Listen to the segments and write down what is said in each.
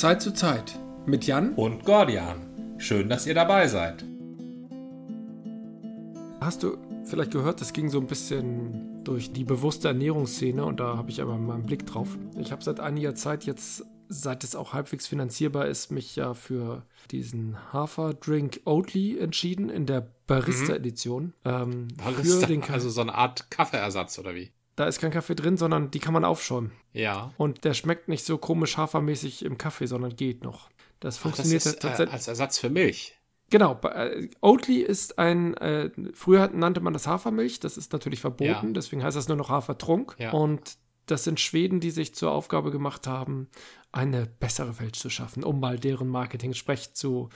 Zeit zu Zeit mit Jan und Gordian. Schön, dass ihr dabei seid. Hast du vielleicht gehört, es ging so ein bisschen durch die bewusste Ernährungsszene und da habe ich aber mal einen Blick drauf. Ich habe seit einiger Zeit jetzt, seit es auch halbwegs finanzierbar ist, mich ja für diesen Haferdrink Oatly entschieden in der Barista-Edition. Ähm, Barista, also so eine Art Kaffeeersatz oder wie? Da ist kein Kaffee drin, sondern die kann man aufschäumen. Ja. Und der schmeckt nicht so komisch hafermäßig im Kaffee, sondern geht noch. Das funktioniert Ach, das ist, tatsächlich. Äh, als Ersatz für Milch. Genau, äh, Oatly ist ein, äh, früher nannte man das Hafermilch, das ist natürlich verboten, ja. deswegen heißt das nur noch Hafertrunk. Ja. Und das sind Schweden, die sich zur Aufgabe gemacht haben, eine bessere Welt zu schaffen, um mal deren Marketing-Sprech zu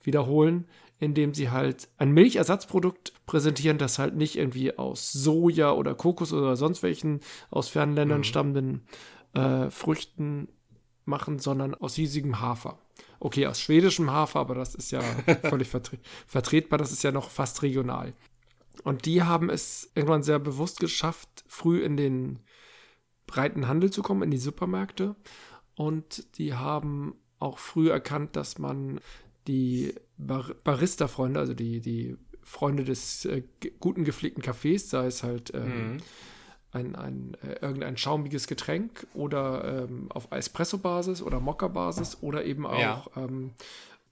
wiederholen, indem sie halt ein Milchersatzprodukt präsentieren, das halt nicht irgendwie aus Soja oder Kokos oder sonst welchen aus fernen Ländern mhm. stammenden äh, Früchten machen, sondern aus riesigem Hafer. Okay, aus schwedischem Hafer, aber das ist ja völlig vertre vertretbar, das ist ja noch fast regional. Und die haben es irgendwann sehr bewusst geschafft, früh in den breiten Handel zu kommen, in die Supermärkte. Und die haben auch früh erkannt, dass man die Bar Barista-Freunde, also die, die Freunde des äh, guten gepflegten Cafés, sei es halt ähm, mhm ein, ein äh, irgendein schaumiges Getränk oder ähm, auf Espresso-Basis oder Mokka-Basis oder eben auch ja. ähm,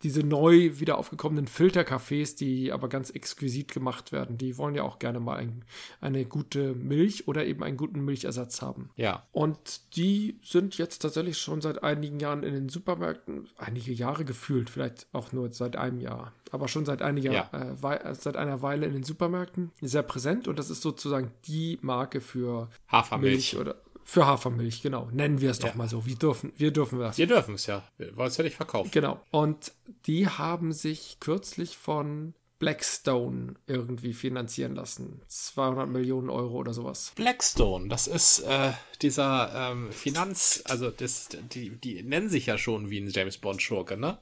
diese neu wieder aufgekommenen Filterkaffees, die aber ganz exquisit gemacht werden, die wollen ja auch gerne mal ein, eine gute Milch oder eben einen guten Milchersatz haben. Ja. Und die sind jetzt tatsächlich schon seit einigen Jahren in den Supermärkten, einige Jahre gefühlt, vielleicht auch nur seit einem Jahr, aber schon seit einiger, ja. äh, seit einer Weile in den Supermärkten sehr präsent und das ist sozusagen die Marke für Hafermilch Milch oder für Hafermilch, genau. Nennen wir es doch mal so. Wir dürfen, wir dürfen das. Wir dürfen es ja, weil es ja nicht verkauft. Genau. Und die haben sich kürzlich von Blackstone irgendwie finanzieren lassen. 200 Millionen Euro oder sowas. Blackstone, das ist äh, dieser ähm, Finanz, also das, die, die nennen sich ja schon wie ein James Bond Schurke, ne?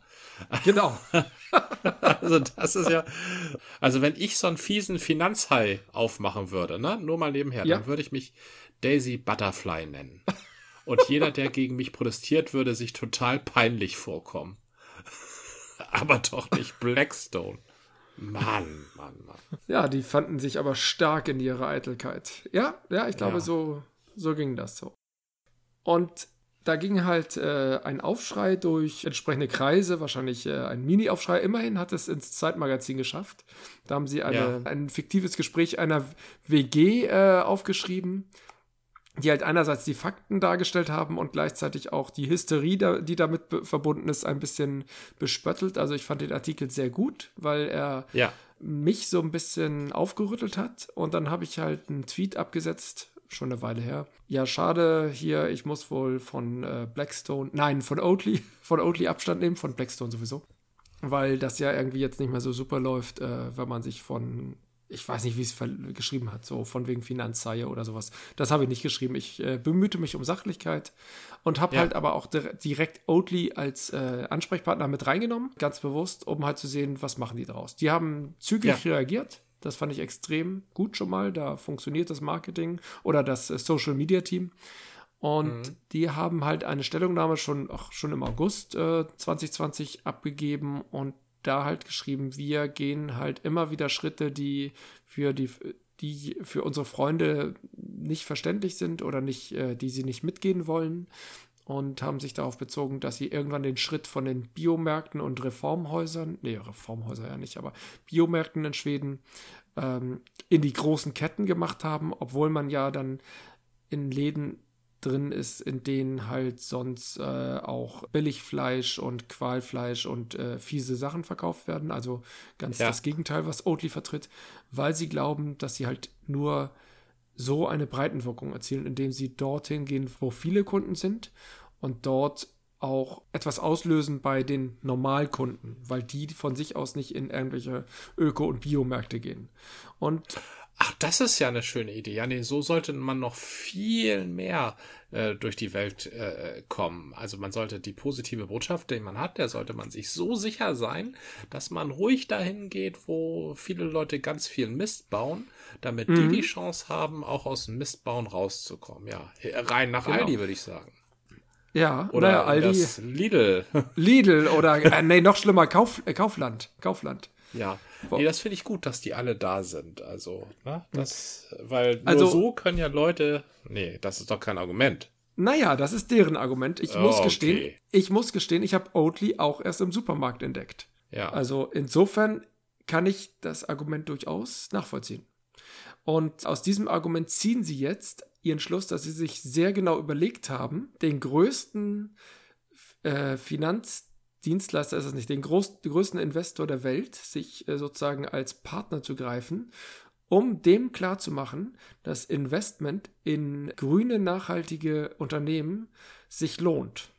Genau. also das ist ja, also wenn ich so einen fiesen Finanzhai aufmachen würde, ne, nur mal nebenher, ja. dann würde ich mich Daisy Butterfly nennen. Und jeder, der gegen mich protestiert, würde sich total peinlich vorkommen. aber doch nicht Blackstone. Mann, Mann, Mann. Ja, die fanden sich aber stark in ihrer Eitelkeit. Ja, ja, ich glaube, ja. so, so ging das so. Und da ging halt äh, ein Aufschrei durch entsprechende Kreise, wahrscheinlich äh, ein Mini-Aufschrei. Immerhin hat es ins Zeitmagazin geschafft. Da haben sie eine, ja. ein fiktives Gespräch einer WG äh, aufgeschrieben die halt einerseits die Fakten dargestellt haben und gleichzeitig auch die Hysterie, die damit verbunden ist, ein bisschen bespöttelt. Also ich fand den Artikel sehr gut, weil er ja. mich so ein bisschen aufgerüttelt hat. Und dann habe ich halt einen Tweet abgesetzt, schon eine Weile her. Ja, schade hier, ich muss wohl von äh, Blackstone, nein, von Oatly, von Oatly Abstand nehmen, von Blackstone sowieso. Weil das ja irgendwie jetzt nicht mehr so super läuft, äh, wenn man sich von ich weiß nicht, wie es geschrieben hat, so von wegen Finanzhaie oder sowas. Das habe ich nicht geschrieben. Ich äh, bemühte mich um Sachlichkeit und habe ja. halt aber auch direkt Oatly als äh, Ansprechpartner mit reingenommen, ganz bewusst, um halt zu sehen, was machen die daraus. Die haben zügig ja. reagiert. Das fand ich extrem gut schon mal. Da funktioniert das Marketing oder das äh, Social Media Team. Und mhm. die haben halt eine Stellungnahme schon, ach, schon im August äh, 2020 abgegeben und da halt geschrieben, wir gehen halt immer wieder Schritte, die für die, die für unsere Freunde nicht verständlich sind oder nicht, äh, die sie nicht mitgehen wollen und haben sich darauf bezogen, dass sie irgendwann den Schritt von den Biomärkten und Reformhäusern, nee, Reformhäuser ja nicht, aber Biomärkten in Schweden ähm, in die großen Ketten gemacht haben, obwohl man ja dann in Läden drin ist, in denen halt sonst äh, auch Billigfleisch und Qualfleisch und äh, fiese Sachen verkauft werden. Also ganz ja. das Gegenteil, was Oatly vertritt, weil sie glauben, dass sie halt nur so eine Breitenwirkung erzielen, indem sie dorthin gehen, wo viele Kunden sind und dort auch etwas auslösen bei den Normalkunden, weil die von sich aus nicht in irgendwelche Öko- und Biomärkte gehen. Und Ach, das ist ja eine schöne Idee. Ja, nee, so sollte man noch viel mehr äh, durch die Welt äh, kommen. Also man sollte die positive Botschaft, die man hat, der sollte man sich so sicher sein, dass man ruhig dahin geht, wo viele Leute ganz viel Mist bauen, damit mhm. die die Chance haben, auch aus dem Mistbauen rauszukommen. Ja, rein nach genau. Aldi, würde ich sagen. Ja, oder naja, Aldi. Lidl. Lidl oder, äh, nee, noch schlimmer, Kauf, äh, Kaufland. Kaufland. Ja, nee, das finde ich gut, dass die alle da sind. Also, ne, das, weil nur Also- so können ja Leute. Nee, das ist doch kein Argument. Naja, das ist deren Argument. Ich muss Oh, gestehen, okay. ich muss gestehen, ich habe Oatly auch erst im Supermarkt entdeckt. Ja. Also insofern kann ich das Argument durchaus nachvollziehen. Und aus diesem Argument ziehen sie jetzt ihren Schluss, dass sie sich sehr genau überlegt haben, den größten äh, Finanzdienstleister ist es nicht, den groß, den größten Investor der Welt, sich äh, sozusagen als Partner zu greifen, um dem klarzumachen, dass Investment in grüne, nachhaltige Unternehmen sich lohnt.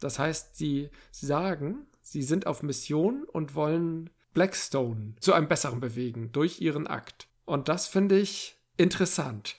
Das heißt, sie sagen, sie sind auf Mission und wollen Blackstone zu einem besseren bewegen durch ihren Akt. Und das finde ich interessant.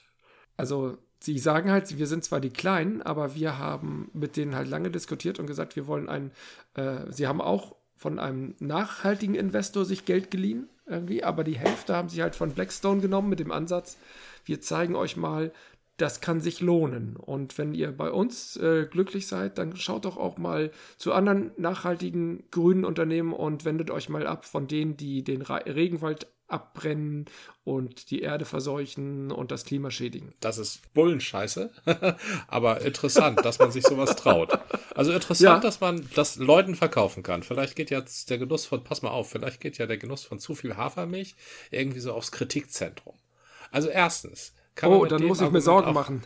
Also, sie sagen halt, wir sind zwar die Kleinen, aber wir haben mit denen halt lange diskutiert und gesagt, wir wollen einen, äh, sie haben auch von einem nachhaltigen Investor sich Geld geliehen, irgendwie, aber die Hälfte haben sie halt von Blackstone genommen mit dem Ansatz, wir zeigen euch mal, das kann sich lohnen. Und wenn ihr bei uns äh, glücklich seid, dann schaut doch auch mal zu anderen nachhaltigen grünen Unternehmen und wendet euch mal ab von denen, die den Ra Regenwald abbrennen und die Erde verseuchen und das Klima schädigen. Das ist Bullenscheiße, aber interessant, dass man sich sowas traut. Also interessant, Ja. dass man das Leuten verkaufen kann. Vielleicht geht jetzt der Genuss von, pass mal auf, vielleicht geht ja der Genuss von zu viel Hafermilch irgendwie so aufs Kritikzentrum. Also erstens, kann man Oh, mit dann muss ich mir Sorgen machen.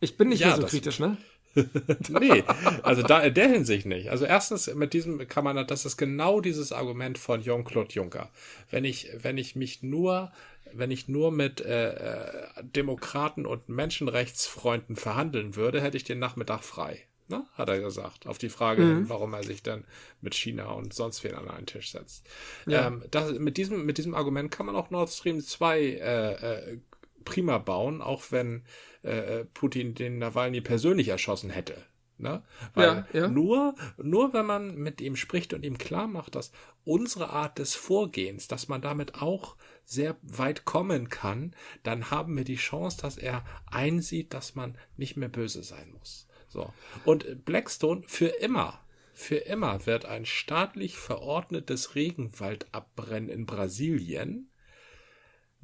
Ich bin nicht Ja, mehr so kritisch, ne? Nee, also da in der Hinsicht nicht. Also erstens mit diesem kann man, das ist genau dieses Argument von Jean-Claude Juncker. Wenn ich, wenn ich mich nur, wenn ich nur mit äh, äh, Demokraten und Menschenrechtsfreunden verhandeln würde, hätte ich den Nachmittag frei. Ne? Hat er gesagt. Auf die Frage, hin, warum er sich dann mit China und sonst wen an einen Tisch setzt. Ja. Ähm, das, mit, diesem, mit diesem Argument kann man auch Nord Stream 2 äh, äh, prima bauen, auch wenn äh, Putin den Nawalny persönlich erschossen hätte. Ne? Weil Ja, ja. Nur, nur wenn man mit ihm spricht und ihm klar macht, dass unsere Art des Vorgehens, dass man damit auch sehr weit kommen kann, dann haben wir die Chance, dass er einsieht, dass man nicht mehr böse sein muss. So. Und Blackstone für immer, für immer wird ein staatlich verordnetes Regenwaldabbrennen in Brasilien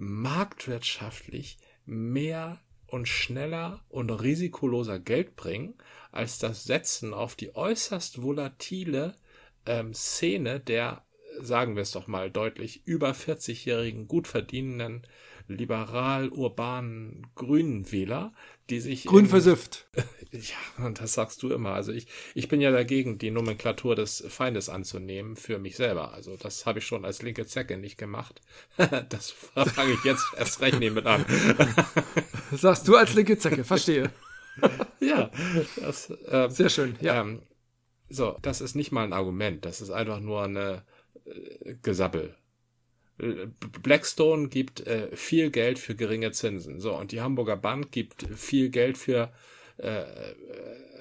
marktwirtschaftlich mehr und schneller und risikoloser Geld bringen, als das Setzen auf die äußerst volatile ähm, Szene der, sagen wir es doch mal deutlich, über 40-jährigen, gut verdienenden, liberal-urbanen grünen Wähler, die sich Grün in- versifft. ja, und das sagst du immer. Also ich, ich bin ja dagegen, die Nomenklatur des Feindes anzunehmen für mich selber. Also das habe ich schon als linke Zecke nicht gemacht. das fange ich jetzt erst recht nicht mit an. Sagst du als linke Zecke, verstehe. ja, das, ähm, Sehr schön, ja. ähm, so, das ist nicht mal ein Argument. Das ist einfach nur eine äh, Gesabbel. Blackstone gibt äh, viel Geld für geringe Zinsen. So, und die Hamburger Bank gibt viel Geld für äh, äh,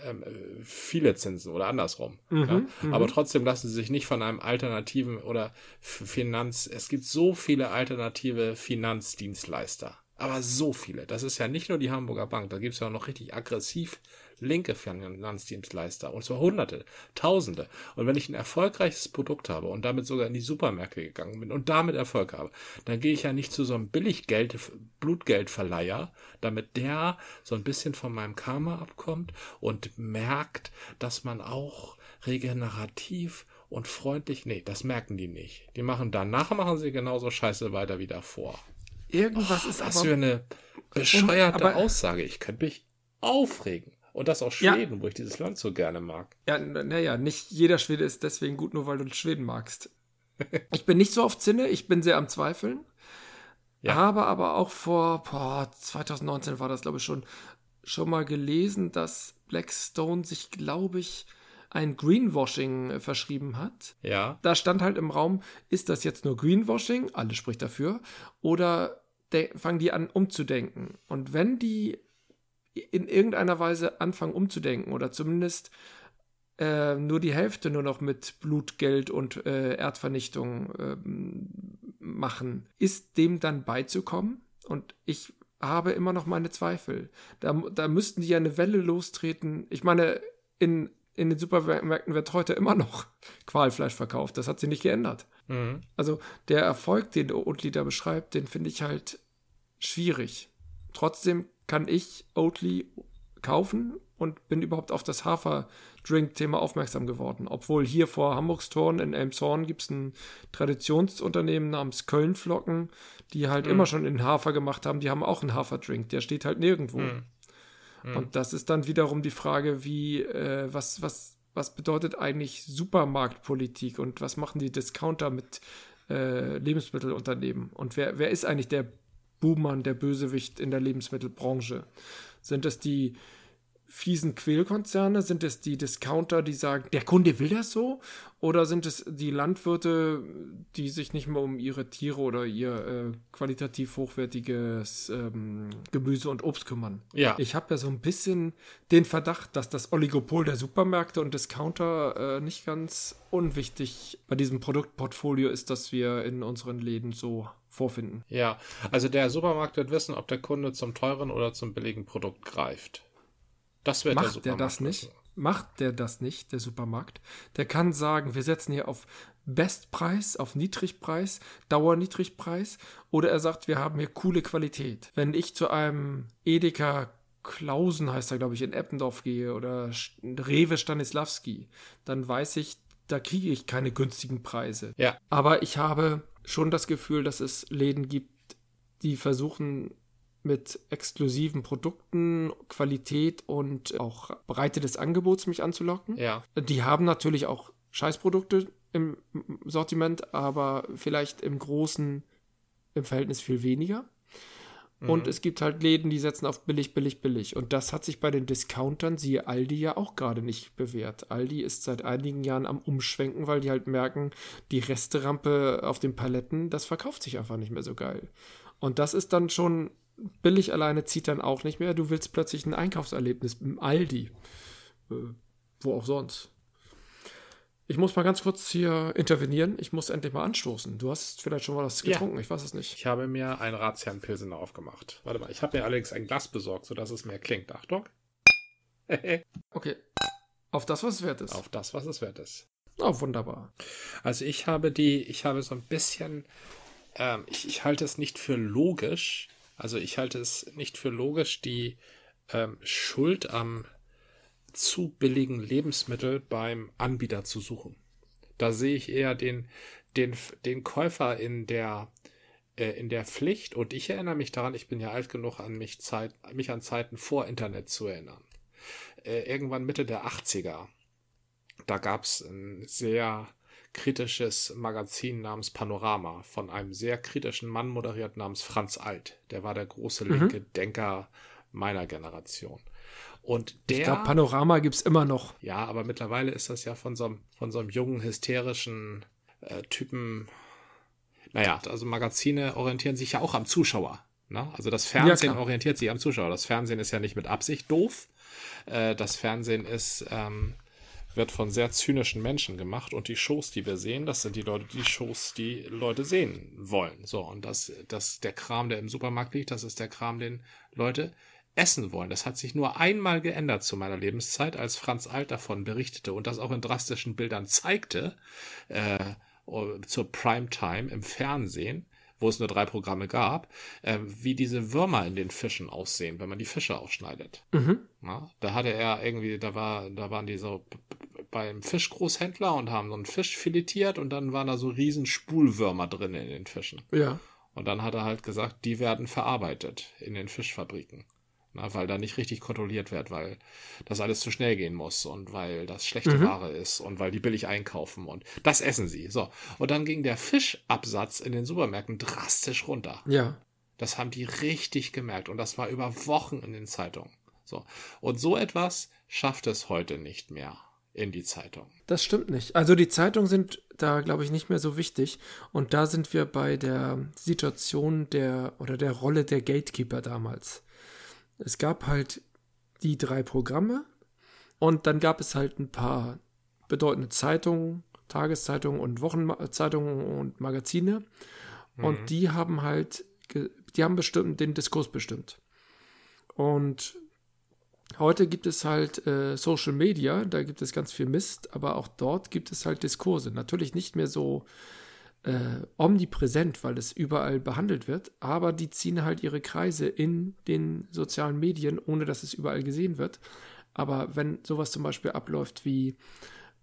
ähm, äh, viele Zinsen oder andersrum. ja? Aber trotzdem lassen sie sich nicht von einem alternativen oder Finanz, es gibt so viele alternative Finanzdienstleister. Aber so viele. Das ist ja nicht nur die Hamburger Bank, da gibt es ja auch noch richtig aggressiv linke Finanzdienstleister. Und zwar Hunderte, Tausende. Und wenn ich ein erfolgreiches Produkt habe und damit sogar in die Supermärkte gegangen bin und damit Erfolg habe, dann gehe ich ja nicht zu so einem Billiggeld, Blutgeldverleiher, damit der so ein bisschen von meinem Karma abkommt und merkt, dass man auch regenerativ und freundlich, nee, das merken die nicht. Die machen danach machen sie genauso scheiße weiter wie davor. Irgendwas ist Was aber. für eine bescheuerte aber- Aussage. Ich könnte mich aufregen. Und das auch Ja. Schweden, wo ich dieses Land so gerne mag. Ja, naja, nicht jeder Schwede ist deswegen gut, nur weil du Schweden magst. Ich bin nicht so auf Zinne, ich bin sehr am Zweifeln. Ja. Habe aber auch vor boah, 2019 war das, glaube ich, schon, schon mal gelesen, dass Blackstone sich, glaube ich, ein Greenwashing äh, verschrieben hat. Ja. Da stand halt im Raum, ist das jetzt nur Greenwashing? Alles spricht dafür. Oder de- fangen die an umzudenken? Und wenn die in irgendeiner Weise anfangen umzudenken oder zumindest äh, nur die Hälfte nur noch mit Blutgeld und äh, Erdvernichtung ähm, machen, ist dem dann beizukommen? Und ich habe immer noch meine Zweifel. Da, da müssten die ja eine Welle lostreten. Ich meine, in, in den Supermärkten wird heute immer noch Qualfleisch verkauft. Das hat sich nicht geändert. Mhm. Also der Erfolg, den Oatly da beschreibt, den finde ich halt schwierig. Trotzdem kann ich Oatly kaufen und bin überhaupt auf das Haferdrink-Thema aufmerksam geworden. Obwohl hier vor Hamburgstorn in Elmshorn gibt es ein Traditionsunternehmen namens Kölnflocken, die halt mhm. immer schon in Hafer gemacht haben. Die haben auch einen Haferdrink, der steht halt nirgendwo. Mhm. Und das ist dann wiederum die Frage, wie, äh, was, was, was bedeutet eigentlich Supermarktpolitik und was machen die Discounter mit äh, Lebensmittelunternehmen? Und wer, wer ist eigentlich der Buhmann, der Bösewicht in der Lebensmittelbranche? Sind es die fiesen Quälkonzerne? Sind es die Discounter, die sagen, der Kunde will das so? Oder sind es die Landwirte, die sich nicht mehr um ihre Tiere oder ihr äh, qualitativ hochwertiges ähm, Gemüse und Obst kümmern? Ja. Ich habe ja so ein bisschen den Verdacht, dass das Oligopol der Supermärkte und Discounter äh, nicht ganz unwichtig bei diesem Produktportfolio ist, das wir in unseren Läden so vorfinden. Ja, also der Supermarkt wird wissen, ob der Kunde zum teuren oder zum billigen Produkt greift. Das wird Macht der, der das nicht? Macht der das nicht, der Supermarkt? Der kann sagen, wir setzen hier auf Bestpreis, auf Niedrigpreis, Dauerniedrigpreis oder er sagt, wir haben hier coole Qualität. Wenn ich zu einem Edeka Klausen heißt er, glaube ich, in Eppendorf gehe oder Rewe Stanislawski, dann weiß ich, da kriege ich keine günstigen Preise. Ja. Aber ich habe schon das Gefühl, dass es Läden gibt, die versuchen, mit exklusiven Produkten, Qualität und auch Breite des Angebots mich anzulocken. Ja. Die haben natürlich auch Scheißprodukte im Sortiment, aber vielleicht im Großen im Verhältnis viel weniger. Mhm. Und es gibt halt Läden, die setzen auf billig, billig, billig. Und das hat sich bei den Discountern, siehe Aldi, ja auch gerade nicht bewährt. Aldi ist seit einigen Jahren am Umschwenken, weil die halt merken, die Resterampe auf den Paletten, das verkauft sich einfach nicht mehr so geil. Und das ist dann schon billig alleine zieht dann auch nicht mehr. Du willst plötzlich ein Einkaufserlebnis im Aldi. Äh, wo auch sonst. Ich muss mal ganz kurz hier intervenieren. Ich muss endlich mal anstoßen. Du hast vielleicht schon mal was getrunken, ja. ich weiß es nicht. Ich habe mir ein Ratsherrn-Pilsener aufgemacht. Warte mal, ich habe mir allerdings ein Glas besorgt, sodass es mehr klingt. Achtung. okay. Auf das, was es wert ist. Auf das, was es wert ist. Oh, wunderbar. Also ich habe die, ich habe so ein bisschen, ähm, ich, ich halte es nicht für logisch, also ich halte es nicht für logisch, die ähm, Schuld am zu billigen Lebensmittel beim Anbieter zu suchen. Da sehe ich eher den, den, den Käufer in der, äh, in der Pflicht. Und ich erinnere mich daran, ich bin ja alt genug, an mich, Zeit, mich an Zeiten vor Internet zu erinnern. Äh, irgendwann Mitte der 80er, da gab es ein sehr kritisches Magazin namens Panorama von einem sehr kritischen Mann moderiert namens Franz Alt. Der war der große mhm. linke mhm. Denker meiner Generation. Und der. Ich glaube, Panorama gibt es immer noch. Ja, aber mittlerweile ist das ja von so einem, von so einem jungen, hysterischen äh, Typen. Naja, also Magazine orientieren sich ja auch am Zuschauer. Ne? Also das Fernsehen ja, orientiert sich am Zuschauer. Das Fernsehen ist ja nicht mit Absicht doof. Äh, das Fernsehen ist ähm, wird von sehr zynischen Menschen gemacht und die Shows, die wir sehen, das sind die Leute, die Shows, die Leute sehen wollen. So, und das, das, der Kram, der im Supermarkt liegt, das ist der Kram, den Leute essen wollen. Das hat sich nur einmal geändert zu meiner Lebenszeit, als Franz Alt davon berichtete und das auch in drastischen Bildern zeigte, äh, zur Primetime im Fernsehen, wo es nur drei Programme gab, äh, wie diese Würmer in den Fischen aussehen, wenn man die Fische ausschneidet. Mhm. Na, da hatte er irgendwie, da war, da waren die so beim Fischgroßhändler und haben so einen Fisch filetiert und dann waren da so riesen Spulwürmer drin in den Fischen. Ja. Und dann hat er halt gesagt, die werden verarbeitet in den Fischfabriken. Na, weil da nicht richtig kontrolliert wird, weil das alles zu schnell gehen muss und weil das schlechte mhm. Ware ist und weil die billig einkaufen und das essen sie. So. Und dann ging der Fischabsatz in den Supermärkten drastisch runter. Ja. Das haben die richtig gemerkt und das war über Wochen in den Zeitungen. So. Und so etwas schafft es heute nicht mehr in die Zeitung. Das stimmt nicht. Also die Zeitungen sind da, glaube ich, nicht mehr so wichtig. Und da sind wir bei der Situation der oder der Rolle der Gatekeeper damals. Es gab halt die drei Programme und dann gab es halt ein paar bedeutende Zeitungen, Tageszeitungen und Wochenzeitungen und Magazine. Mhm. Und die haben halt, die haben bestimmt den Diskurs bestimmt. Und heute gibt es halt äh, Social Media, da gibt es ganz viel Mist, aber auch dort gibt es halt Diskurse. Natürlich nicht mehr so äh, omnipräsent, weil es überall behandelt wird, aber die ziehen halt ihre Kreise in den sozialen Medien, ohne dass es überall gesehen wird. Aber wenn sowas zum Beispiel abläuft wie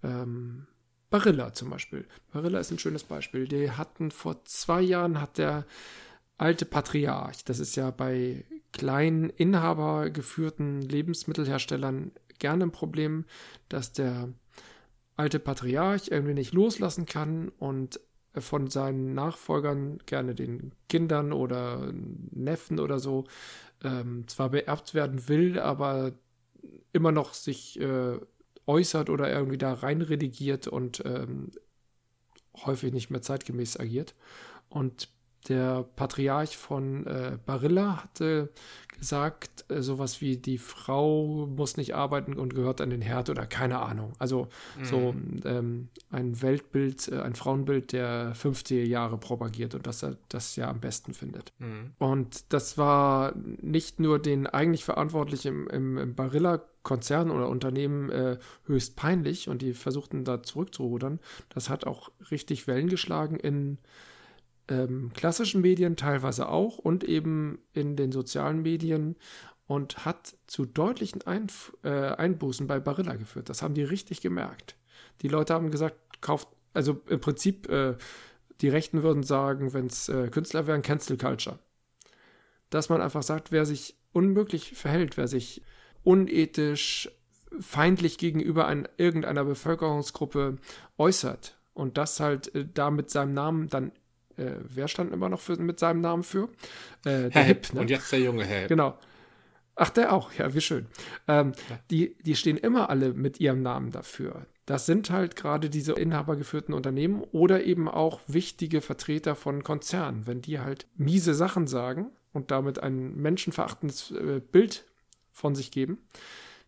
ähm, Barilla zum Beispiel. Barilla ist ein schönes Beispiel. Die hatten vor zwei Jahren hat der alte Patriarch, das ist ja bei kleinen inhabergeführten Lebensmittelherstellern gerne ein Problem, dass der alte Patriarch irgendwie nicht loslassen kann und von seinen Nachfolgern, gerne den Kindern oder Neffen oder so, ähm, zwar beerbt werden will, aber immer noch sich äh, äußert oder irgendwie da rein redigiert und ähm, häufig nicht mehr zeitgemäß agiert. Und der Patriarch von äh, Barilla hatte gesagt, äh, sowas wie die Frau muss nicht arbeiten und gehört an den Herd oder keine Ahnung. Also mhm. so ähm, ein Weltbild, äh, ein Frauenbild der 50er Jahre propagiert und dass er das ja am besten findet. Mhm. Und das war nicht nur den eigentlich Verantwortlichen im, im, im Barilla-Konzern oder Unternehmen äh, höchst peinlich und die versuchten da zurückzurudern. Das hat auch richtig Wellen geschlagen in ähm, klassischen Medien teilweise auch und eben in den sozialen Medien und hat zu deutlichen Einf äh, Einbußen bei Barilla geführt. Das haben die richtig gemerkt. Die Leute haben gesagt, kauft, also im Prinzip, äh, die Rechten würden sagen, wenn es äh, Künstler wären, Cancel Culture. Dass man einfach sagt, wer sich unmöglich verhält, wer sich unethisch, feindlich gegenüber ein, irgendeiner Bevölkerungsgruppe äußert und das halt äh, da mit seinem Namen dann äh, wer stand immer noch für, mit seinem Namen für? Äh, Herr Hipp. Ne? Und jetzt der junge Herr Hipp. Genau. Ach, der auch, ja, wie schön. Ähm, ja. die, die stehen immer alle mit ihrem Namen dafür. Das sind halt gerade diese inhabergeführten Unternehmen oder eben auch wichtige Vertreter von Konzernen. Wenn die halt miese Sachen sagen und damit ein menschenverachtendes äh, Bild von sich geben,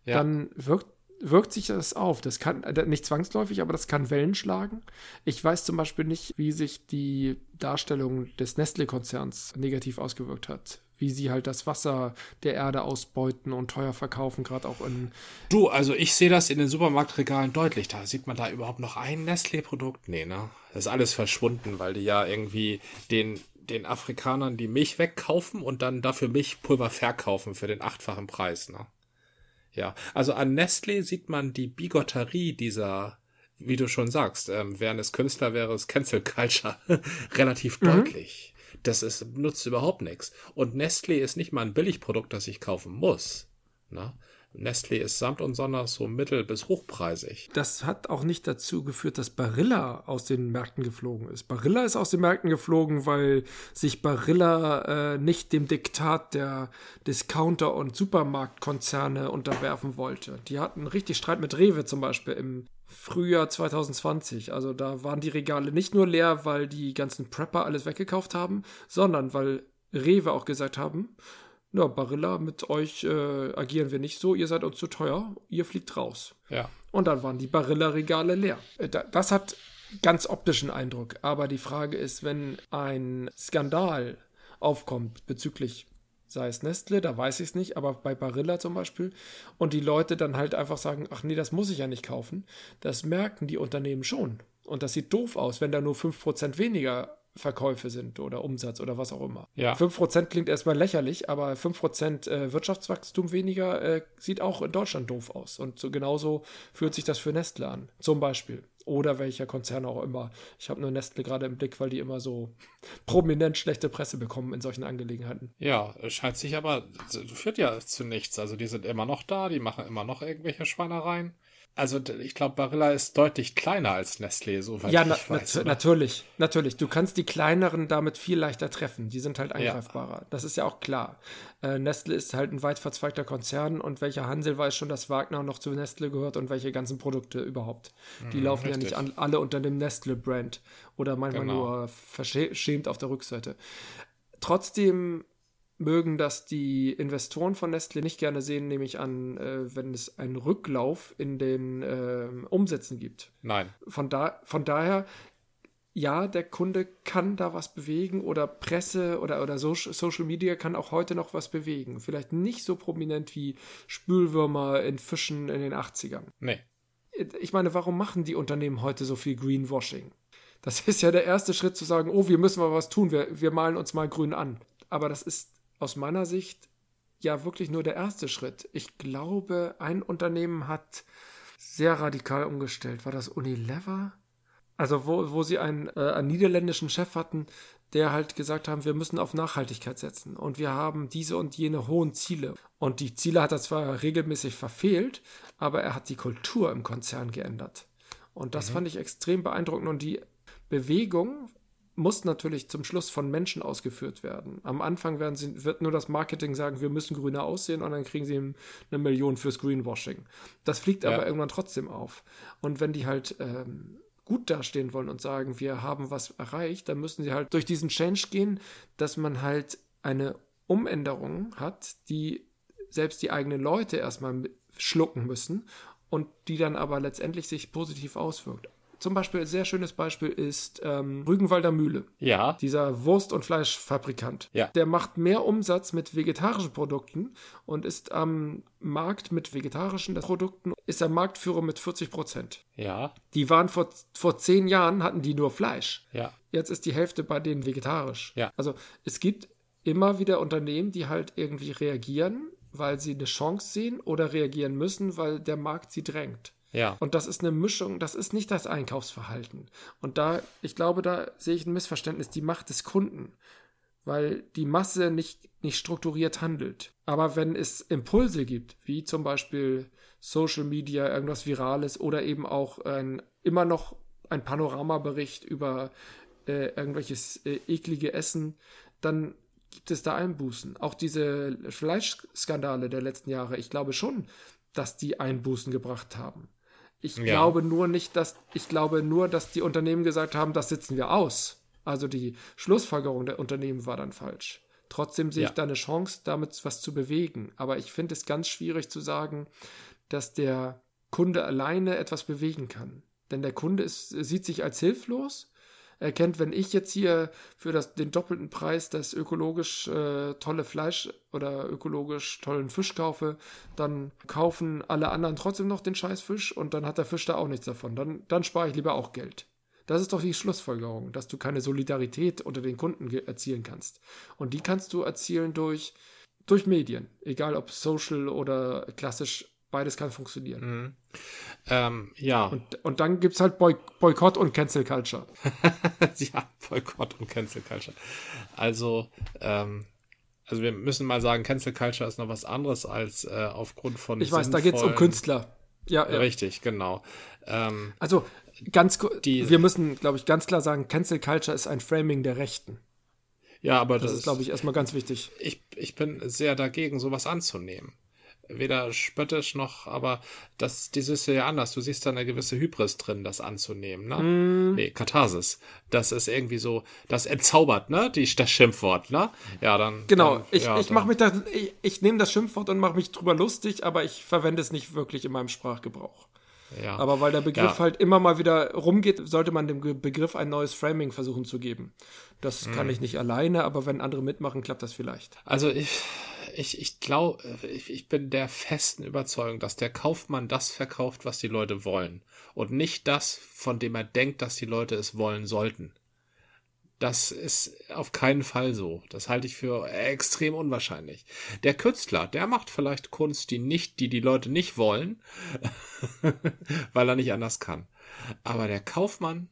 ja. dann wirkt wirkt sich das auf. Das kann äh, nicht zwangsläufig, aber das kann Wellen schlagen. Ich weiß zum Beispiel nicht, wie sich die Darstellung des Nestle-Konzerns negativ ausgewirkt hat. Wie sie halt das Wasser der Erde ausbeuten und teuer verkaufen, gerade auch in. Du, also ich sehe das in den Supermarktregalen deutlich. Da sieht man da überhaupt noch ein Nestle-Produkt? Nee, ne? Das ist alles verschwunden, weil die ja irgendwie den den Afrikanern die Milch wegkaufen und dann dafür Milchpulver verkaufen für den achtfachen Preis. Ne? Ja, also an Nestle sieht man die Bigotterie dieser, wie du schon sagst, ähm, wären es Künstler, wäre es Cancel Culture relativ mhm. deutlich. Das ist, nutzt überhaupt nichts. Und Nestle ist nicht mal ein Billigprodukt, das ich kaufen muss. Na? Nestle ist samt und sonders so mittel- bis hochpreisig. Das hat auch nicht dazu geführt, dass Barilla aus den Märkten geflogen ist. Barilla ist aus den Märkten geflogen, weil sich Barilla äh, nicht dem Diktat der Discounter- und Supermarktkonzerne unterwerfen wollte. Die hatten richtig Streit mit Rewe zum Beispiel im Frühjahr 2020. Also da waren die Regale nicht nur leer, weil die ganzen Prepper alles weggekauft haben, sondern weil Rewe auch gesagt haben, na, Barilla, mit euch äh, agieren wir nicht so, ihr seid uns zu teuer, ihr fliegt raus. Ja. Und dann waren die Barilla-Regale leer. Äh, das hat ganz optischen Eindruck. Aber die Frage ist, wenn ein Skandal aufkommt bezüglich, sei es Nestle, da weiß ich es nicht, aber bei Barilla zum Beispiel, und die Leute dann halt einfach sagen, ach nee, das muss ich ja nicht kaufen, das merken die Unternehmen schon. Und das sieht doof aus, wenn da nur 5% weniger Verkäufe sind oder Umsatz oder was auch immer. Ja. 5% klingt erstmal lächerlich, aber 5% äh, Wirtschaftswachstum weniger äh, sieht auch in Deutschland doof aus. Und so genauso fühlt sich das für Nestle an, zum Beispiel. Oder welcher Konzern auch immer. Ich habe nur Nestle gerade im Blick, weil die immer so prominent schlechte Presse bekommen in solchen Angelegenheiten. Ja, scheint sich aber, führt ja zu nichts. Also die sind immer noch da, die machen immer noch irgendwelche Schweinereien. Also ich glaube, Barilla ist deutlich kleiner als Nestlé, soweit ja, na, ich weiß. Ja, natürlich, natürlich. Du kannst die kleineren damit viel leichter treffen. Die sind halt angreifbarer. Ja. Das ist ja auch klar. Äh, Nestle ist halt ein weit verzweigter Konzern und welcher Hansel weiß schon, dass Wagner noch zu Nestle gehört und welche ganzen Produkte überhaupt. Die mhm, laufen richtig. ja nicht an, alle unter dem Nestle-Brand oder manchmal genau. nur verschämt auf der Rückseite. Trotzdem mögen das die Investoren von Nestle nicht gerne sehen, nehme ich an, äh, wenn es einen Rücklauf in den äh, Umsätzen gibt. Nein. Von, da, von daher, ja, der Kunde kann da was bewegen oder Presse oder, oder Social Media kann auch heute noch was bewegen. Vielleicht nicht so prominent wie Spülwürmer in Fischen in den 80ern. Nee. Ich meine, warum machen die Unternehmen heute so viel Greenwashing? Das ist ja der erste Schritt zu sagen, oh, wir müssen mal was tun, wir, wir malen uns mal grün an. Aber das ist aus meiner Sicht ja wirklich nur der erste Schritt. Ich glaube, ein Unternehmen hat sehr radikal umgestellt. War das Unilever? Also wo, wo sie einen, äh, einen niederländischen Chef hatten, der halt gesagt haben, wir müssen auf Nachhaltigkeit setzen und wir haben diese und jene hohen Ziele. Und die Ziele hat er zwar regelmäßig verfehlt, aber er hat die Kultur im Konzern geändert. Und das mhm. fand ich extrem beeindruckend. Und die Bewegung muss natürlich zum Schluss von Menschen ausgeführt werden. Am Anfang werden sie, wird nur das Marketing sagen, wir müssen grüner aussehen und dann kriegen sie eine Million fürs Greenwashing. Das fliegt ja. aber irgendwann trotzdem auf. Und wenn die halt ähm, gut dastehen wollen und sagen, wir haben was erreicht, dann müssen sie halt durch diesen Change gehen, dass man halt eine Umänderung hat, die selbst die eigenen Leute erstmal schlucken müssen und die dann aber letztendlich sich positiv auswirkt zum Beispiel, ein sehr schönes Beispiel ist ähm, Rügenwalder Mühle. Ja. Dieser Wurst- und Fleischfabrikant. Ja. Der macht mehr Umsatz mit vegetarischen Produkten und ist am Markt mit vegetarischen Produkten, ist er Marktführer mit 40 Prozent. Ja. Die waren vor, vor zehn Jahren, hatten die nur Fleisch. Ja. Jetzt ist die Hälfte bei denen vegetarisch. Ja. Also es gibt immer wieder Unternehmen, die halt irgendwie reagieren, weil sie eine Chance sehen oder reagieren müssen, weil der Markt sie drängt. Ja. Und das ist eine Mischung, das ist nicht das Einkaufsverhalten. Und da, ich glaube, da sehe ich ein Missverständnis, die Macht des Kunden, weil die Masse nicht, nicht strukturiert handelt. Aber wenn es Impulse gibt, wie zum Beispiel Social Media, irgendwas Virales oder eben auch ein, immer noch ein Panoramabericht über äh, irgendwelches äh, eklige Essen, dann gibt es da Einbußen. Auch diese Fleischskandale der letzten Jahre, ich glaube schon, dass die Einbußen gebracht haben. Ich ja. glaube nur nicht, dass ich glaube nur, dass die Unternehmen gesagt haben, das sitzen wir aus. Also die Schlussfolgerung der Unternehmen war dann falsch. Trotzdem sehe ja. ich da eine Chance, damit was zu bewegen. Aber ich finde es ganz schwierig zu sagen, dass der Kunde alleine etwas bewegen kann. Denn der Kunde ist, sieht sich als hilflos erkennt, wenn ich jetzt hier für das, den doppelten Preis das ökologisch äh, tolle Fleisch oder ökologisch tollen Fisch kaufe, dann kaufen alle anderen trotzdem noch den Scheißfisch und dann hat der Fisch da auch nichts davon. Dann, dann spare ich lieber auch Geld. Das ist doch die Schlussfolgerung, dass du keine Solidarität unter den Kunden erzielen kannst. Und die kannst du erzielen durch, durch Medien, egal ob social oder klassisch Beides kann funktionieren. Mhm. Ähm, ja. Und, und dann gibt es halt Boy Boykott und Cancel Culture. ja, Boykott und Cancel Culture. Also, ähm, also wir müssen mal sagen, Cancel Culture ist noch was anderes als äh, aufgrund von. Ich weiß, da geht es um Künstler. Ja, ja. Richtig, genau. Ähm, also ganz die, wir müssen, glaube ich, ganz klar sagen, Cancel Culture ist ein Framing der Rechten. Ja, aber das, das ist, glaube ich, erstmal ganz wichtig. Ich, ich bin sehr dagegen, sowas anzunehmen weder spöttisch noch, aber das, die ist ja anders. Du siehst da eine gewisse Hybris drin, das anzunehmen, ne? Mm. Nee, Katharsis. Das ist irgendwie so, das entzaubert, ne? Die, das Schimpfwort, ne? Ja, dann. Genau, dann, ich, ja, ich mache mich da, ich, ich nehme das Schimpfwort und mache mich drüber lustig, aber ich verwende es nicht wirklich in meinem Sprachgebrauch. Ja. Aber weil der Begriff ja. halt immer mal wieder rumgeht, sollte man dem Begriff ein neues Framing versuchen zu geben. Das mhm. kann ich nicht alleine, aber wenn andere mitmachen, klappt das vielleicht. Also ich, ich, ich glaube, ich, ich bin der festen Überzeugung, dass der Kaufmann das verkauft, was die Leute wollen. Und nicht das, von dem er denkt, dass die Leute es wollen sollten. Das ist auf keinen Fall so. Das halte ich für extrem unwahrscheinlich. Der Künstler, der macht vielleicht Kunst, die nicht, die die Leute nicht wollen, weil er nicht anders kann. Aber der Kaufmann,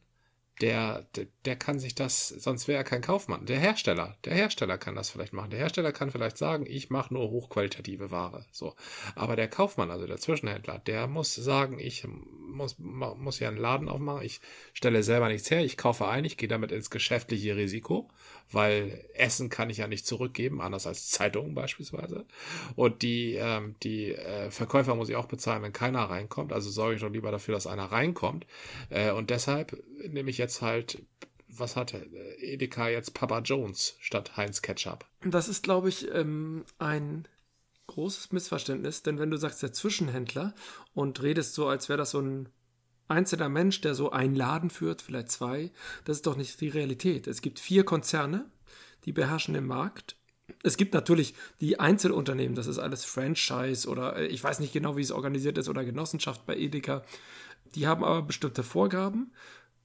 der, der, der kann sich das, sonst wäre er kein Kaufmann. Der Hersteller, der Hersteller kann das vielleicht machen. Der Hersteller kann vielleicht sagen, ich mache nur hochqualitative Ware. So. Aber der Kaufmann, also der Zwischenhändler, der muss sagen, ich muss, muss ja einen Laden aufmachen, ich stelle selber nichts her, ich kaufe ein, ich gehe damit ins geschäftliche Risiko weil Essen kann ich ja nicht zurückgeben, anders als Zeitungen beispielsweise. Und die, ähm, die äh, Verkäufer muss ich auch bezahlen, wenn keiner reinkommt. Also sorge ich doch lieber dafür, dass einer reinkommt. Äh, und deshalb nehme ich jetzt halt was hat Edeka jetzt Papa Jones statt Heinz Ketchup? Das ist, glaube ich, ähm, ein großes Missverständnis, denn wenn du sagst der Zwischenhändler und redest so, als wäre das so ein einzelner Mensch, der so einen Laden führt, vielleicht zwei, das ist doch nicht die Realität. Es gibt vier Konzerne, die beherrschen den Markt. Es gibt natürlich die Einzelunternehmen, das ist alles Franchise oder äh, ich weiß nicht genau, wie es organisiert ist oder Genossenschaft bei Edeka. Die haben aber bestimmte Vorgaben.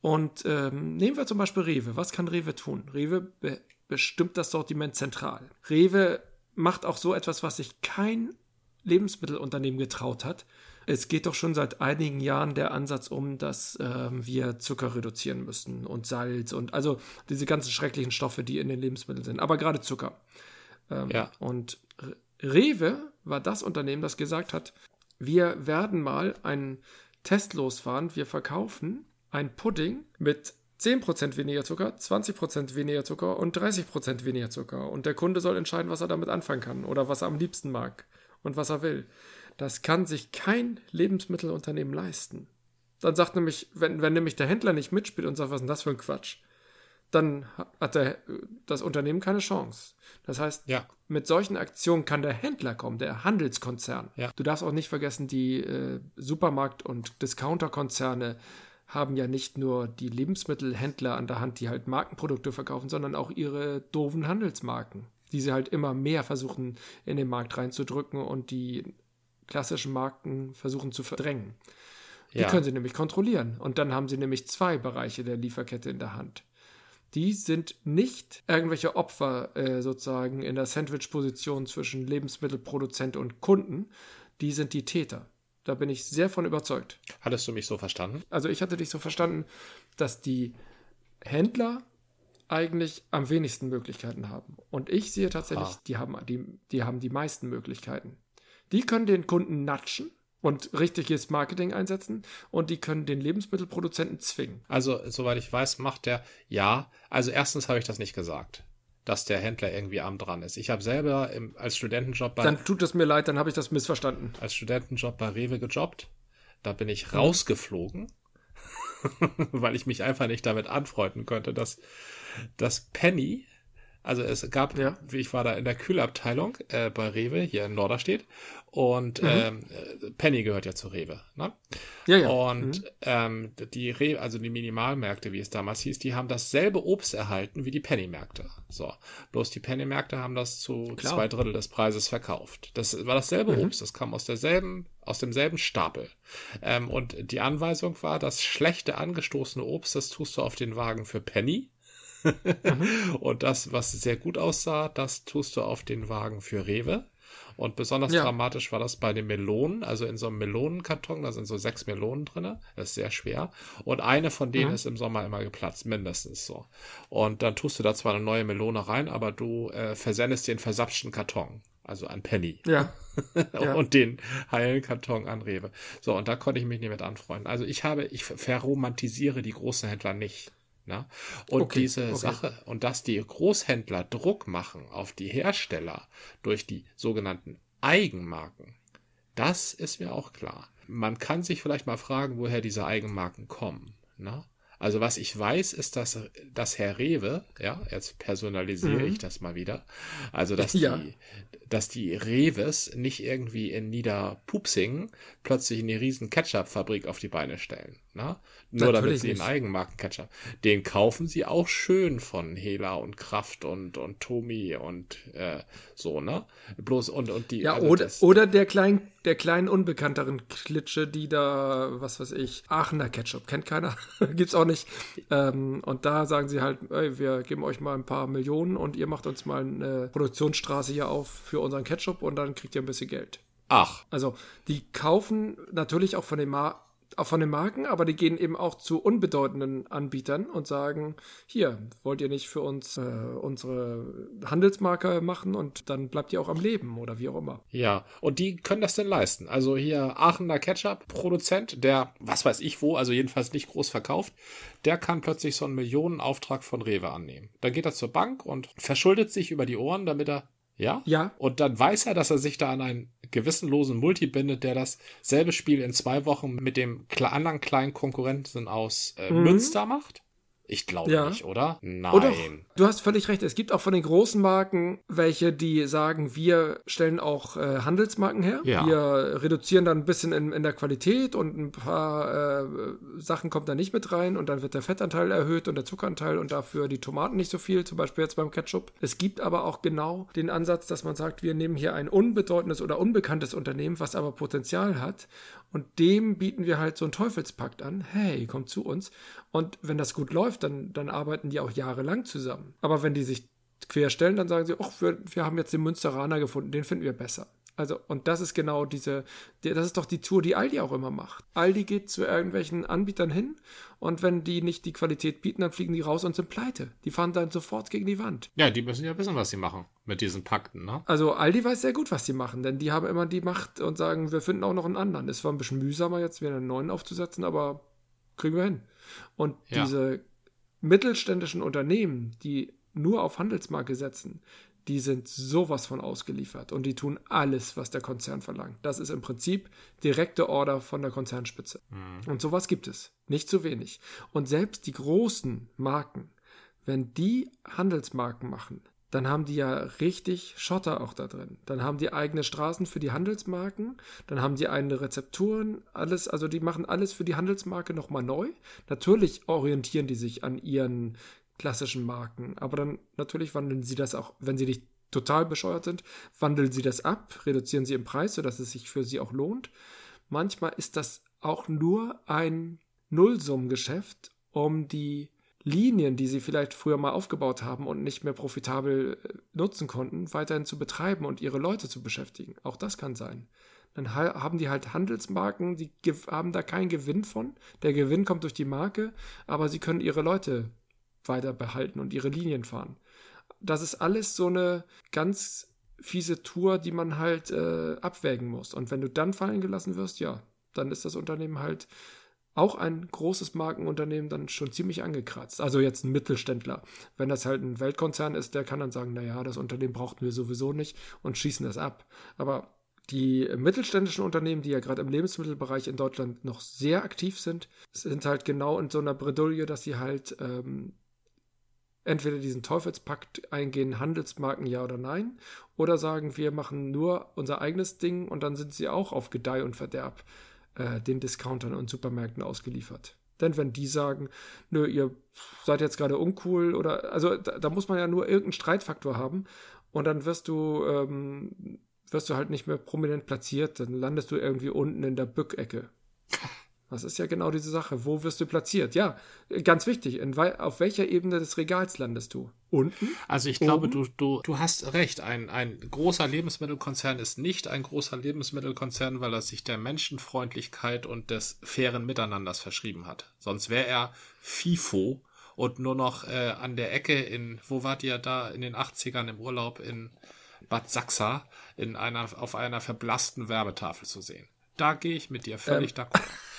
Und ähm, nehmen wir zum Beispiel Rewe. Was kann Rewe tun? Rewe be bestimmt das Sortiment zentral. Rewe macht auch so etwas, was sich kein Lebensmittelunternehmen getraut hat. Es geht doch schon seit einigen Jahren der Ansatz um, dass äh, wir Zucker reduzieren müssen und Salz und also diese ganzen schrecklichen Stoffe, die in den Lebensmitteln sind, aber gerade Zucker. Ähm, ja. Und Rewe war das Unternehmen, das gesagt hat, wir werden mal einen Test losfahren, wir verkaufen ein Pudding mit 10% weniger Zucker, 20% weniger Zucker und 30% weniger Zucker. Und der Kunde soll entscheiden, was er damit anfangen kann oder was er am liebsten mag und was er will. Das kann sich kein Lebensmittelunternehmen leisten. Dann sagt nämlich, wenn, wenn nämlich der Händler nicht mitspielt und sagt, was ist denn das für ein Quatsch, dann hat der, das Unternehmen keine Chance. Das heißt, ja. mit solchen Aktionen kann der Händler kommen, der Handelskonzern. Ja. Du darfst auch nicht vergessen, die äh, Supermarkt- und Discounterkonzerne haben ja nicht nur die Lebensmittelhändler an der Hand, die halt Markenprodukte verkaufen, sondern auch ihre doofen Handelsmarken, die sie halt immer mehr versuchen in den Markt reinzudrücken und die klassischen Marken versuchen zu verdrängen. Die ja. können sie nämlich kontrollieren. Und dann haben sie nämlich zwei Bereiche der Lieferkette in der Hand. Die sind nicht irgendwelche Opfer äh, sozusagen in der Sandwich-Position zwischen Lebensmittelproduzent und Kunden. Die sind die Täter. Da bin ich sehr von überzeugt. Hattest du mich so verstanden? Also ich hatte dich so verstanden, dass die Händler eigentlich am wenigsten Möglichkeiten haben. Und ich sehe tatsächlich, ah. die, haben, die, die haben die meisten Möglichkeiten. Die können den Kunden natschen und richtiges Marketing einsetzen und die können den Lebensmittelproduzenten zwingen. Also, soweit ich weiß, macht der ja. Also, erstens habe ich das nicht gesagt, dass der Händler irgendwie arm dran ist. Ich habe selber im, als Studentenjob bei. Dann tut es mir leid, dann habe ich das missverstanden. Als Studentenjob bei Rewe gejobbt. Da bin ich rausgeflogen, weil ich mich einfach nicht damit anfreunden konnte, dass, dass Penny also es gab, ja. ich war da in der Kühlabteilung äh, bei Rewe hier in Norderstedt und mhm. ähm, Penny gehört ja zu Rewe. Ne? Ja, ja. Und mhm. ähm, die Rewe, also die Minimalmärkte, wie es damals hieß, die haben dasselbe Obst erhalten wie die Pennymärkte. So, bloß die Pennymärkte haben das zu Klar. zwei Drittel des Preises verkauft. Das war dasselbe mhm. Obst, das kam aus derselben, aus demselben Stapel. Ähm, und die Anweisung war, das schlechte angestoßene Obst, das tust du auf den Wagen für Penny mhm. Und das, was sehr gut aussah, das tust du auf den Wagen für Rewe. Und besonders ja. dramatisch war das bei den Melonen, also in so einem Melonenkarton, da sind so sechs Melonen drin, das ist sehr schwer. Und eine von denen mhm. ist im Sommer immer geplatzt, mindestens so. Und dann tust du da zwar eine neue Melone rein, aber du äh, versendest den versapschten Karton. Also an Penny. Ja. ja. und den heilen Karton an Rewe. So, und da konnte ich mich nicht mit anfreunden. Also ich habe, ich verromantisiere die großen Händler nicht. Ne? Und okay, diese okay. Sache, und dass die Großhändler Druck machen auf die Hersteller durch die sogenannten Eigenmarken, das ist mir auch klar. Man kann sich vielleicht mal fragen, woher diese Eigenmarken kommen. Ne? Also was ich weiß, ist, dass, dass Herr Rewe, ja, jetzt personalisiere mhm. ich das mal wieder, also dass ja. die, dass die Reves nicht irgendwie in Niederpupsingen plötzlich eine riesen Ketchup-Fabrik auf die Beine stellen. Ne? Nur Natürlich damit sie nicht. einen Eigenmarken-Ketchup. Den kaufen sie auch schön von Hela und Kraft und, und Tomi und äh, so, ne? Bloß und, und die. Ja, also oder, oder der kleinen, der kleinen unbekannteren Klitsche, die da, was weiß ich, Aachener Ketchup, kennt keiner, gibt's auch nicht. Ähm, und da sagen sie halt, ey, wir geben euch mal ein paar Millionen und ihr macht uns mal eine Produktionsstraße hier auf für unseren Ketchup und dann kriegt ihr ein bisschen Geld. Ach. Also, die kaufen natürlich auch von den, Mar auch von den Marken, aber die gehen eben auch zu unbedeutenden Anbietern und sagen, hier, wollt ihr nicht für uns äh, unsere Handelsmarke machen und dann bleibt ihr auch am Leben oder wie auch immer. Ja, und die können das denn leisten. Also hier Aachener Ketchup-Produzent, der, was weiß ich wo, also jedenfalls nicht groß verkauft, der kann plötzlich so einen Millionenauftrag von Rewe annehmen. Dann geht er zur Bank und verschuldet sich über die Ohren, damit er ja? Ja. Und dann weiß er, dass er sich da an einen gewissenlosen Multi bindet, der dasselbe Spiel in zwei Wochen mit dem anderen kleinen Konkurrenten aus äh, mhm. Münster macht. Ich glaube ja. nicht, oder? Nein. Oh doch, du hast völlig recht. Es gibt auch von den großen Marken welche, die sagen, wir stellen auch äh, Handelsmarken her. Ja. Wir reduzieren dann ein bisschen in, in der Qualität und ein paar äh, Sachen kommen da nicht mit rein und dann wird der Fettanteil erhöht und der Zuckeranteil und dafür die Tomaten nicht so viel, zum Beispiel jetzt beim Ketchup. Es gibt aber auch genau den Ansatz, dass man sagt, wir nehmen hier ein unbedeutendes oder unbekanntes Unternehmen, was aber Potenzial hat und dem bieten wir halt so einen Teufelspakt an. Hey, komm zu uns. Und wenn das gut läuft, dann, dann arbeiten die auch jahrelang zusammen. Aber wenn die sich querstellen, dann sagen sie, ach, wir, wir haben jetzt den Münsteraner gefunden, den finden wir besser. Also, und das ist genau diese, das ist doch die Tour, die Aldi auch immer macht. Aldi geht zu irgendwelchen Anbietern hin und wenn die nicht die Qualität bieten, dann fliegen die raus und sind pleite. Die fahren dann sofort gegen die Wand. Ja, die müssen ja wissen, was sie machen mit diesen Pakten, ne? Also, Aldi weiß sehr gut, was sie machen, denn die haben immer die Macht und sagen, wir finden auch noch einen anderen. Es war ein bisschen mühsamer, jetzt wieder einen neuen aufzusetzen, aber kriegen wir hin. Und ja. diese mittelständischen Unternehmen, die nur auf Handelsmarke setzen, die sind sowas von ausgeliefert und die tun alles, was der Konzern verlangt. Das ist im Prinzip direkte Order von der Konzernspitze. Mhm. Und sowas gibt es. Nicht zu wenig. Und selbst die großen Marken, wenn die Handelsmarken machen, dann haben die ja richtig Schotter auch da drin. Dann haben die eigene Straßen für die Handelsmarken, dann haben die eigene Rezepturen, alles, also die machen alles für die Handelsmarke nochmal neu. Natürlich orientieren die sich an ihren klassischen Marken. Aber dann natürlich wandeln sie das auch, wenn sie nicht total bescheuert sind, wandeln sie das ab, reduzieren sie im Preis, sodass es sich für sie auch lohnt. Manchmal ist das auch nur ein Nullsummengeschäft, um die Linien, die sie vielleicht früher mal aufgebaut haben und nicht mehr profitabel äh, nutzen konnten, weiterhin zu betreiben und ihre Leute zu beschäftigen. Auch das kann sein. Dann haben die halt Handelsmarken, die haben da keinen Gewinn von. Der Gewinn kommt durch die Marke, aber sie können ihre Leute weiter behalten und ihre Linien fahren. Das ist alles so eine ganz fiese Tour, die man halt äh, abwägen muss. Und wenn du dann fallen gelassen wirst, ja, dann ist das Unternehmen halt auch ein großes Markenunternehmen dann schon ziemlich angekratzt. Also jetzt ein Mittelständler. Wenn das halt ein Weltkonzern ist, der kann dann sagen, naja, das Unternehmen brauchten wir sowieso nicht und schießen das ab. Aber die mittelständischen Unternehmen, die ja gerade im Lebensmittelbereich in Deutschland noch sehr aktiv sind, sind halt genau in so einer Bredouille, dass sie halt ähm, entweder diesen Teufelspakt eingehen, Handelsmarken ja oder nein, oder sagen, wir machen nur unser eigenes Ding und dann sind sie auch auf Gedeih und Verderb äh, den Discountern und Supermärkten ausgeliefert. Denn wenn die sagen, nö, ihr seid jetzt gerade uncool oder, also da, da, muss man ja nur irgendeinen Streitfaktor haben und dann wirst du, ähm, wirst du halt nicht mehr prominent platziert, dann landest du irgendwie unten in der Bückecke. Das ist ja genau diese Sache. Wo wirst du platziert? Ja, ganz wichtig. In, auf welcher Ebene des Regals landest du? Unten? Also ich glaube, du, du, du hast recht. Ein, ein großer Lebensmittelkonzern ist nicht ein großer Lebensmittelkonzern, weil er sich der Menschenfreundlichkeit und des fairen Miteinanders verschrieben hat. Sonst wäre er FIFO und nur noch äh, an der Ecke in, wo wart ihr da in den 80ern im Urlaub in Bad Sachsa in einer, auf einer verblassten Werbetafel zu sehen. Da gehe ich mit dir völlig ähm. d'accord.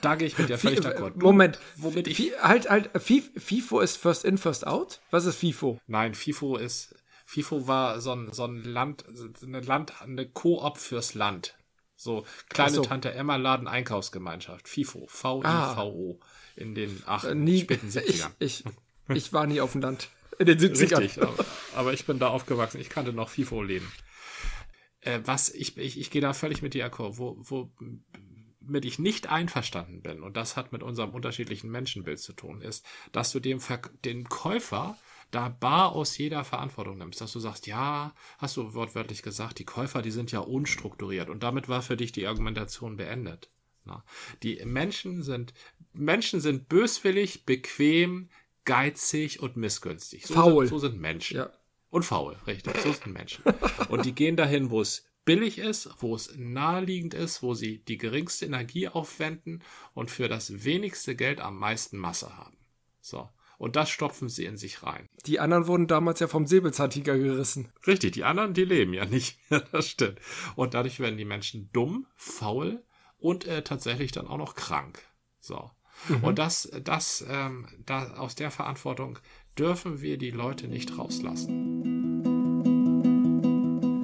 Da gehe ich mit dir völlig d'accord. Moment, womit ich. Halt, halt, FIFO ist First In, First Out? Was ist FIFO? Nein, FIFO ist. FIFO war so ein, so ein Land, eine Land, eine Koop fürs Land. So, kleine so. Tante Emma Laden Einkaufsgemeinschaft. FIFO. V-I-V-O. Ah. In den ach, äh, nie, späten 70ern. Ich, ich, ich, war nie auf dem Land. In den 70ern. Richtig, aber, aber ich bin da aufgewachsen. Ich kannte noch FIFO-Läden. Äh, was, ich, ich, ich gehe da völlig mit dir akkord. Wo, wo mit ich nicht einverstanden bin, und das hat mit unserem unterschiedlichen Menschenbild zu tun, ist, dass du dem, Ver den Käufer da bar aus jeder Verantwortung nimmst, dass du sagst, ja, hast du wortwörtlich gesagt, die Käufer, die sind ja unstrukturiert und damit war für dich die Argumentation beendet. Na, die Menschen sind, Menschen sind böswillig, bequem, geizig und missgünstig. So faul. Sind, so sind Menschen. Ja. Und faul, richtig. So sind Menschen. und die gehen dahin, wo es billig ist, wo es naheliegend ist, wo sie die geringste Energie aufwenden und für das wenigste Geld am meisten Masse haben. So. Und das stopfen sie in sich rein. Die anderen wurden damals ja vom Säbelzahntiger gerissen. Richtig, die anderen, die leben ja nicht mehr, das stimmt. Und dadurch werden die Menschen dumm, faul und äh, tatsächlich dann auch noch krank. So. Mhm. Und das, das, ähm, da, aus der Verantwortung dürfen wir die Leute nicht rauslassen.